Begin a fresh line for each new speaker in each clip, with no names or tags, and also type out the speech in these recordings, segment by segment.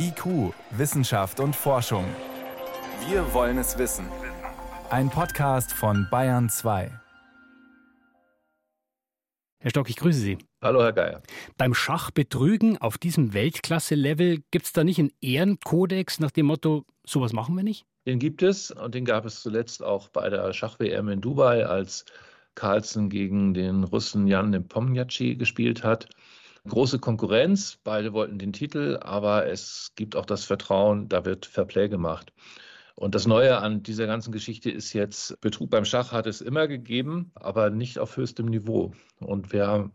IQ, Wissenschaft und Forschung. Wir wollen es wissen. Ein Podcast von Bayern 2.
Herr Stock, ich grüße Sie.
Hallo, Herr Geier.
Beim Schachbetrügen auf diesem Weltklasse-Level gibt es da nicht einen Ehrenkodex nach dem Motto, sowas machen wir nicht?
Den gibt es und den gab es zuletzt auch bei der Schach-WM in Dubai, als Carlsen gegen den Russen Jan Nepomniachtchi gespielt hat große Konkurrenz. Beide wollten den Titel, aber es gibt auch das Vertrauen, da wird Fairplay gemacht. Und das Neue an dieser ganzen Geschichte ist jetzt, Betrug beim Schach hat es immer gegeben, aber nicht auf höchstem Niveau. Und wer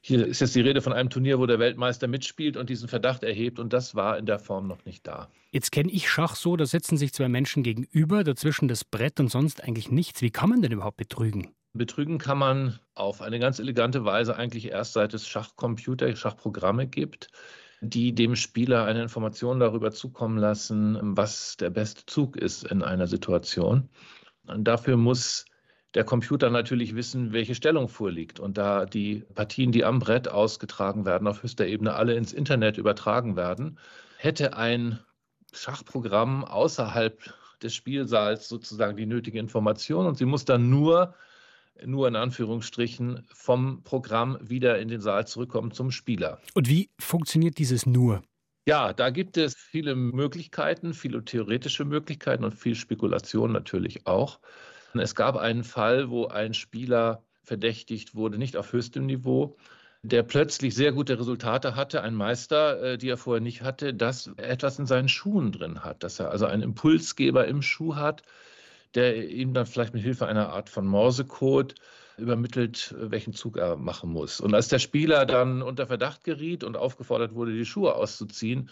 hier ist jetzt die Rede von einem Turnier, wo der Weltmeister mitspielt und diesen Verdacht erhebt. Und das war in der Form noch nicht da.
Jetzt kenne ich Schach so, da sitzen sich zwei Menschen gegenüber, dazwischen das Brett und sonst eigentlich nichts. Wie kann man denn überhaupt betrügen?
Betrügen kann man auf eine ganz elegante Weise eigentlich erst seit es Schachcomputer, Schachprogramme gibt, die dem Spieler eine Information darüber zukommen lassen, was der beste Zug ist in einer Situation. Und dafür muss der Computer natürlich wissen, welche Stellung vorliegt. Und da die Partien, die am Brett ausgetragen werden, auf höchster Ebene alle ins Internet übertragen werden, hätte ein Schachprogramm außerhalb des Spielsaals sozusagen die nötige Information und sie muss dann nur nur in Anführungsstrichen vom Programm wieder in den Saal zurückkommen zum Spieler.
Und wie funktioniert dieses nur?
Ja, da gibt es viele Möglichkeiten, viele theoretische Möglichkeiten und viel Spekulation natürlich auch. Es gab einen Fall, wo ein Spieler verdächtigt wurde, nicht auf höchstem Niveau, der plötzlich sehr gute Resultate hatte, ein Meister, äh, die er vorher nicht hatte, dass er etwas in seinen Schuhen drin hat, dass er also einen Impulsgeber im Schuh hat, der ihm dann vielleicht mit Hilfe einer Art von Morsecode übermittelt, welchen Zug er machen muss. Und als der Spieler dann unter Verdacht geriet und aufgefordert wurde, die Schuhe auszuziehen,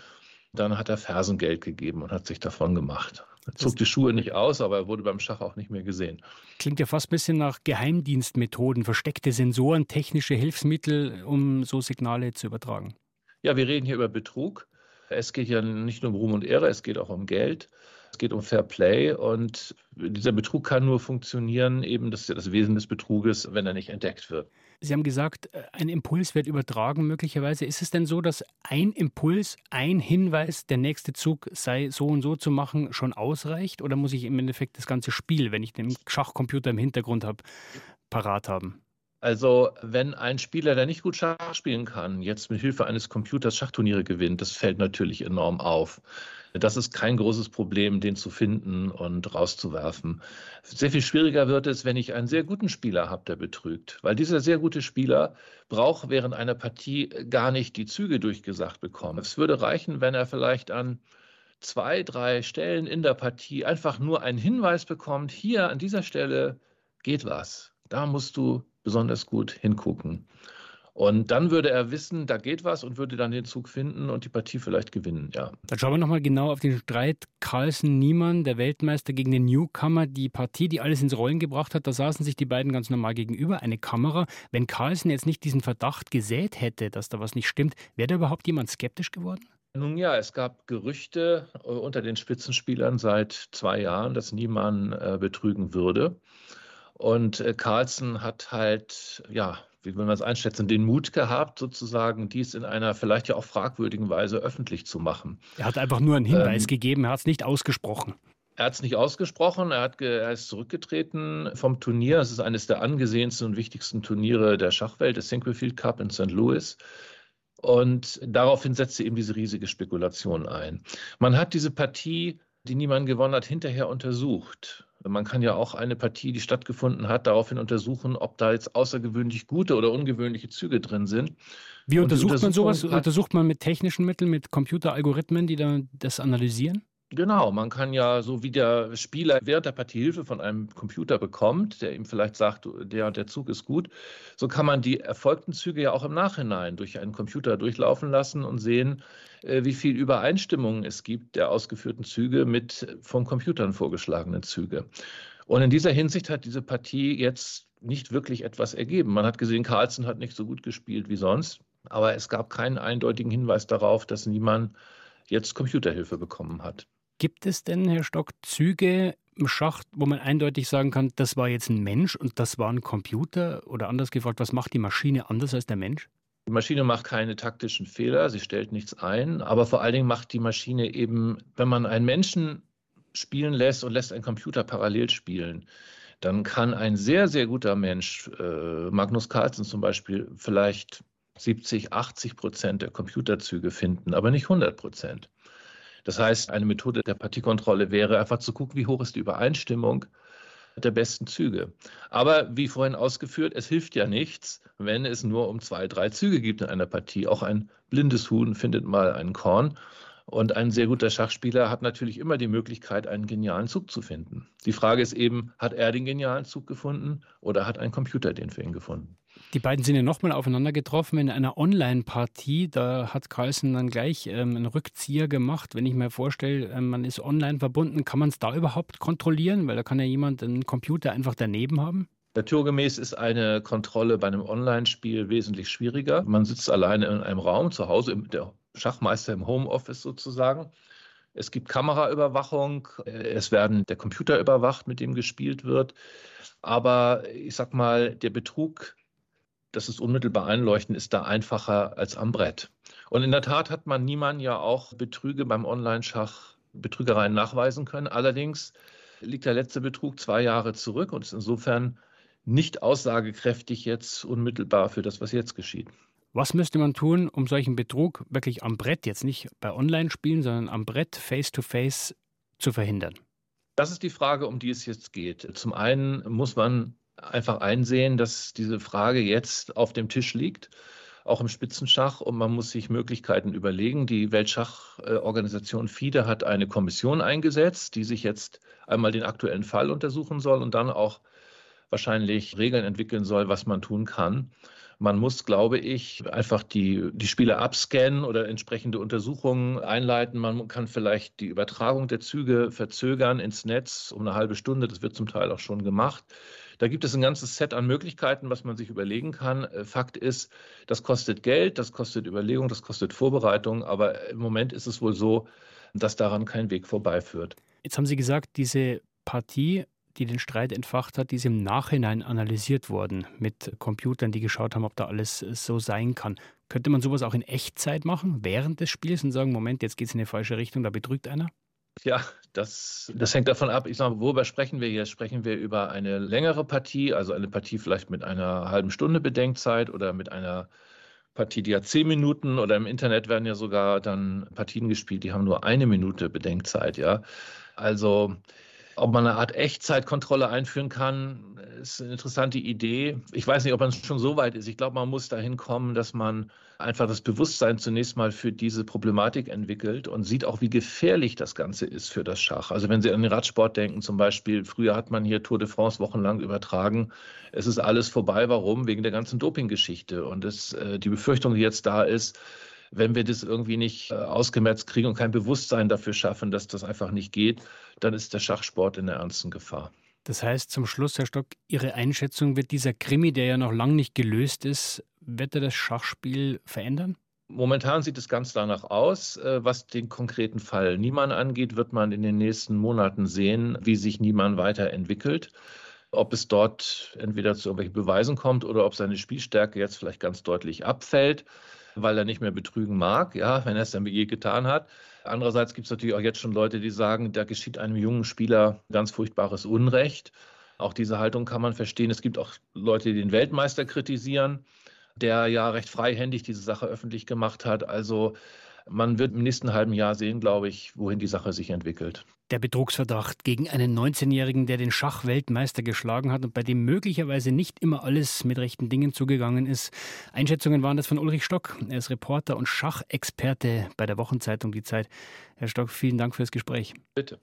dann hat er Fersengeld gegeben und hat sich davon gemacht. Er zog die Schuhe nicht aus, aber er wurde beim Schach auch nicht mehr gesehen.
Klingt ja fast ein bisschen nach Geheimdienstmethoden, versteckte Sensoren, technische Hilfsmittel, um so Signale zu übertragen.
Ja, wir reden hier über Betrug. Es geht ja nicht nur um Ruhm und Ehre, es geht auch um Geld. Es geht um Fair Play und dieser Betrug kann nur funktionieren, eben das das Wesen des Betruges, wenn er nicht entdeckt wird.
Sie haben gesagt, äh, ein Impuls wird übertragen möglicherweise. Ist es denn so, dass ein Impuls, ein Hinweis, der nächste Zug sei so und so zu machen, schon ausreicht? Oder muss ich im Endeffekt das ganze Spiel, wenn ich den Schachcomputer im Hintergrund habe, parat haben?
Also, wenn ein Spieler, der nicht gut Schach spielen kann, jetzt mit Hilfe eines Computers Schachturniere gewinnt, das fällt natürlich enorm auf. Das ist kein großes Problem, den zu finden und rauszuwerfen. Sehr viel schwieriger wird es, wenn ich einen sehr guten Spieler habe, der betrügt. Weil dieser sehr gute Spieler braucht während einer Partie gar nicht die Züge durchgesagt bekommen. Es würde reichen, wenn er vielleicht an zwei, drei Stellen in der Partie einfach nur einen Hinweis bekommt, hier an dieser Stelle geht was. Da musst du besonders gut hingucken. Und dann würde er wissen, da geht was und würde dann den Zug finden und die Partie vielleicht gewinnen, ja.
Dann schauen wir nochmal genau auf den Streit Carlsen-Niemann, der Weltmeister gegen den Newcomer. Die Partie, die alles ins Rollen gebracht hat, da saßen sich die beiden ganz normal gegenüber, eine Kamera. Wenn Carlsen jetzt nicht diesen Verdacht gesät hätte, dass da was nicht stimmt, wäre da überhaupt jemand skeptisch geworden?
Nun ja, es gab Gerüchte äh, unter den Spitzenspielern seit zwei Jahren, dass Niemann äh, betrügen würde. Und äh, Carlsen hat halt, ja, wie will man es einschätzen, den Mut gehabt, sozusagen dies in einer vielleicht ja auch fragwürdigen Weise öffentlich zu machen.
Er hat einfach nur einen Hinweis ähm, gegeben, er hat es nicht ausgesprochen.
Er hat es nicht ausgesprochen, er, hat er ist zurückgetreten vom Turnier. Es ist eines der angesehensten und wichtigsten Turniere der Schachwelt, der Sinquefield Cup in St. Louis. Und daraufhin setzte eben diese riesige Spekulation ein. Man hat diese Partie, die niemand gewonnen hat, hinterher untersucht. Man kann ja auch eine Partie, die stattgefunden hat, daraufhin untersuchen, ob da jetzt außergewöhnlich gute oder ungewöhnliche Züge drin sind.
Wie untersucht man sowas? Untersucht man mit technischen Mitteln, mit Computeralgorithmen, die dann das analysieren?
Genau, man kann ja, so wie der Spieler während der Partie Hilfe von einem Computer bekommt, der ihm vielleicht sagt, der der Zug ist gut, so kann man die erfolgten Züge ja auch im Nachhinein durch einen Computer durchlaufen lassen und sehen, äh, wie viel Übereinstimmung es gibt der ausgeführten Züge mit von Computern vorgeschlagenen Züge. Und in dieser Hinsicht hat diese Partie jetzt nicht wirklich etwas ergeben. Man hat gesehen, Carlsen hat nicht so gut gespielt wie sonst, aber es gab keinen eindeutigen Hinweis darauf, dass niemand jetzt Computerhilfe bekommen hat.
Gibt es denn, Herr Stock, Züge im Schach, wo man eindeutig sagen kann, das war jetzt ein Mensch und das war ein Computer? Oder anders gefragt, was macht die Maschine anders als der Mensch?
Die Maschine macht keine taktischen Fehler, sie stellt nichts ein, aber vor allen Dingen macht die Maschine eben, wenn man einen Menschen spielen lässt und lässt einen Computer parallel spielen, dann kann ein sehr, sehr guter Mensch, äh, Magnus Carlsen zum Beispiel, vielleicht 70, 80 Prozent der Computerzüge finden, aber nicht 100 Prozent. Das heißt, eine Methode der Partiekontrolle wäre einfach zu gucken, wie hoch ist die Übereinstimmung der besten Züge. Aber wie vorhin ausgeführt, es hilft ja nichts, wenn es nur um zwei, drei Züge gibt in einer Partie. Auch ein blindes Huhn findet mal einen Korn. Und ein sehr guter Schachspieler hat natürlich immer die Möglichkeit, einen genialen Zug zu finden. Die Frage ist eben, hat er den genialen Zug gefunden oder hat ein Computer den für ihn gefunden?
Die beiden sind ja nochmal aufeinander getroffen in einer Online-Partie. Da hat Carlsen dann gleich ähm, einen Rückzieher gemacht. Wenn ich mir vorstelle, äh, man ist online verbunden, kann man es da überhaupt kontrollieren? Weil da kann ja jemand einen Computer einfach daneben haben.
Naturgemäß ist eine Kontrolle bei einem Online-Spiel wesentlich schwieriger. Man sitzt alleine in einem Raum zu Hause, der Schachmeister im Homeoffice sozusagen. Es gibt Kameraüberwachung, es werden der Computer überwacht, mit dem gespielt wird. Aber ich sag mal, der Betrug, das ist unmittelbar einleuchten, ist da einfacher als am Brett. Und in der Tat hat man Niemann ja auch Betrüge beim Online-Schach, Betrügereien nachweisen können. Allerdings liegt der letzte Betrug zwei Jahre zurück und ist insofern nicht aussagekräftig jetzt unmittelbar für das, was jetzt geschieht.
Was müsste man tun, um solchen Betrug wirklich am Brett, jetzt nicht bei Online-Spielen, sondern am Brett face-to-face -face zu verhindern?
Das ist die Frage, um die es jetzt geht. Zum einen muss man einfach einsehen, dass diese Frage jetzt auf dem Tisch liegt, auch im Spitzenschach, und man muss sich Möglichkeiten überlegen. Die Weltschachorganisation FIDE hat eine Kommission eingesetzt, die sich jetzt einmal den aktuellen Fall untersuchen soll und dann auch wahrscheinlich Regeln entwickeln soll, was man tun kann. Man muss, glaube ich, einfach die, die Spiele abscannen oder entsprechende Untersuchungen einleiten. Man kann vielleicht die Übertragung der Züge verzögern ins Netz um eine halbe Stunde. Das wird zum Teil auch schon gemacht. Da gibt es ein ganzes Set an Möglichkeiten, was man sich überlegen kann. Äh, Fakt ist, das kostet Geld, das kostet Überlegung, das kostet Vorbereitung. Aber im Moment ist es wohl so, dass daran kein Weg vorbeiführt.
Jetzt haben Sie gesagt, diese Partie die den Streit entfacht hat, die ist im Nachhinein analysiert worden mit Computern, die geschaut haben, ob da alles so sein kann. Könnte man sowas auch in Echtzeit machen, während des Spiels und sagen, Moment, jetzt geht es in eine falsche Richtung, da betrügt einer?
Ja, das, das hängt davon ab. Ich sage, worüber sprechen wir jetzt? Sprechen wir über eine längere Partie, also eine Partie vielleicht mit einer halben Stunde Bedenkzeit oder mit einer Partie, die hat zehn Minuten oder im Internet werden ja sogar dann Partien gespielt, die haben nur eine Minute Bedenkzeit, ja. Also ob man eine Art Echtzeitkontrolle einführen kann, ist eine interessante Idee. Ich weiß nicht, ob man schon so weit ist. Ich glaube, man muss dahin kommen, dass man einfach das Bewusstsein zunächst mal für diese Problematik entwickelt und sieht auch, wie gefährlich das Ganze ist für das Schach. Also wenn Sie an den Radsport denken, zum Beispiel, früher hat man hier Tour de France wochenlang übertragen. Es ist alles vorbei. Warum? Wegen der ganzen Dopinggeschichte. Und das, äh, die Befürchtung, die jetzt da ist, wenn wir das irgendwie nicht äh, ausgemerzt kriegen und kein Bewusstsein dafür schaffen, dass das einfach nicht geht, dann ist der Schachsport in der ernsten Gefahr.
Das heißt zum Schluss, Herr Stock, Ihre Einschätzung wird dieser Krimi, der ja noch lange nicht gelöst ist, wird er das Schachspiel verändern?
Momentan sieht es ganz danach aus. Äh, was den konkreten Fall Niemann angeht, wird man in den nächsten Monaten sehen, wie sich Niemann weiterentwickelt. Ob es dort entweder zu irgendwelchen Beweisen kommt oder ob seine Spielstärke jetzt vielleicht ganz deutlich abfällt weil er nicht mehr betrügen mag, ja, wenn er es dann je getan hat. Andererseits gibt es natürlich auch jetzt schon Leute, die sagen, da geschieht einem jungen Spieler ganz furchtbares Unrecht. Auch diese Haltung kann man verstehen. Es gibt auch Leute, die den Weltmeister kritisieren, der ja recht freihändig diese Sache öffentlich gemacht hat. Also man wird im nächsten halben Jahr sehen, glaube ich, wohin die Sache sich entwickelt.
Der Betrugsverdacht gegen einen 19-Jährigen, der den Schachweltmeister geschlagen hat und bei dem möglicherweise nicht immer alles mit rechten Dingen zugegangen ist. Einschätzungen waren das von Ulrich Stock. Er ist Reporter und Schachexperte bei der Wochenzeitung Die Zeit. Herr Stock, vielen Dank fürs Gespräch.
Bitte.